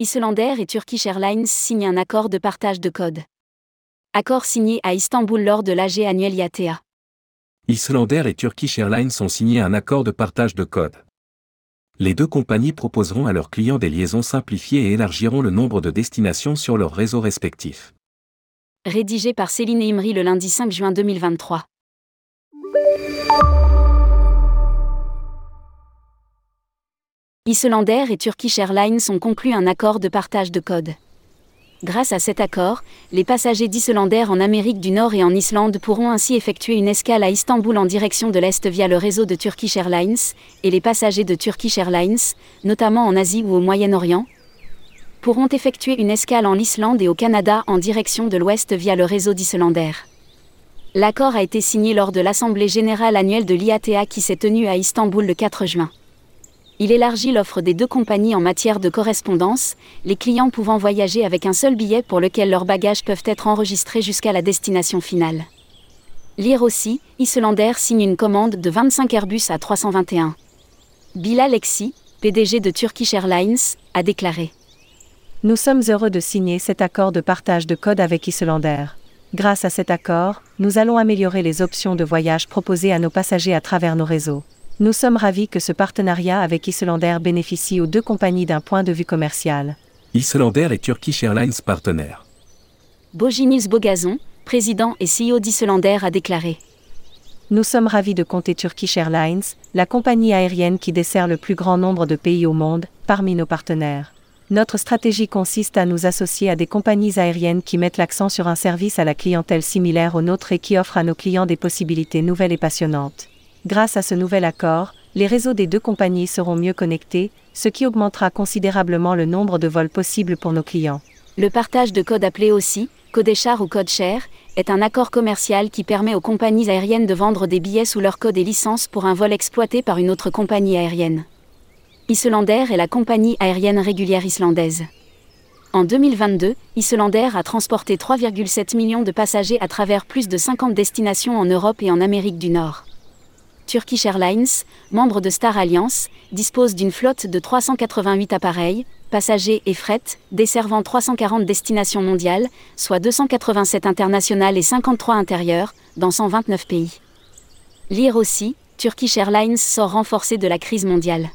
Islander et Turkish Airlines signent un accord de partage de code. Accord signé à Istanbul lors de l'AG annuel IATA. Islander et Turkish Airlines ont signé un accord de partage de code. Les deux compagnies proposeront à leurs clients des liaisons simplifiées et élargiront le nombre de destinations sur leurs réseaux respectifs. Rédigé par Céline Imri le lundi 5 juin 2023. Islander et Turkish Airlines ont conclu un accord de partage de code. Grâce à cet accord, les passagers d'Islander en Amérique du Nord et en Islande pourront ainsi effectuer une escale à Istanbul en direction de l'Est via le réseau de Turkish Airlines, et les passagers de Turkish Airlines, notamment en Asie ou au Moyen-Orient, pourront effectuer une escale en Islande et au Canada en direction de l'Ouest via le réseau d'Islander. L'accord a été signé lors de l'Assemblée générale annuelle de l'IATA qui s'est tenue à Istanbul le 4 juin. Il élargit l'offre des deux compagnies en matière de correspondance, les clients pouvant voyager avec un seul billet pour lequel leurs bagages peuvent être enregistrés jusqu'à la destination finale. Lire aussi, Islander signe une commande de 25 Airbus à 321. Bilal Lexi, PDG de Turkish Airlines, a déclaré Nous sommes heureux de signer cet accord de partage de code avec Islander. Grâce à cet accord, nous allons améliorer les options de voyage proposées à nos passagers à travers nos réseaux. Nous sommes ravis que ce partenariat avec Islander bénéficie aux deux compagnies d'un point de vue commercial. Islander et Turkish Airlines partenaires. Bojimils Bogazon, président et CEO d'Islander, a déclaré Nous sommes ravis de compter Turkish Airlines, la compagnie aérienne qui dessert le plus grand nombre de pays au monde, parmi nos partenaires. Notre stratégie consiste à nous associer à des compagnies aériennes qui mettent l'accent sur un service à la clientèle similaire au nôtre et qui offrent à nos clients des possibilités nouvelles et passionnantes. Grâce à ce nouvel accord, les réseaux des deux compagnies seront mieux connectés, ce qui augmentera considérablement le nombre de vols possibles pour nos clients. Le partage de code appelé aussi Codeshare ou CodeShare est un accord commercial qui permet aux compagnies aériennes de vendre des billets sous leur code et licence pour un vol exploité par une autre compagnie aérienne. Islander est la compagnie aérienne régulière islandaise. En 2022, Islander a transporté 3,7 millions de passagers à travers plus de 50 destinations en Europe et en Amérique du Nord. Turkish Airlines, membre de Star Alliance, dispose d'une flotte de 388 appareils, passagers et fret, desservant 340 destinations mondiales, soit 287 internationales et 53 intérieures, dans 129 pays. Lire aussi, Turkish Airlines sort renforcée de la crise mondiale.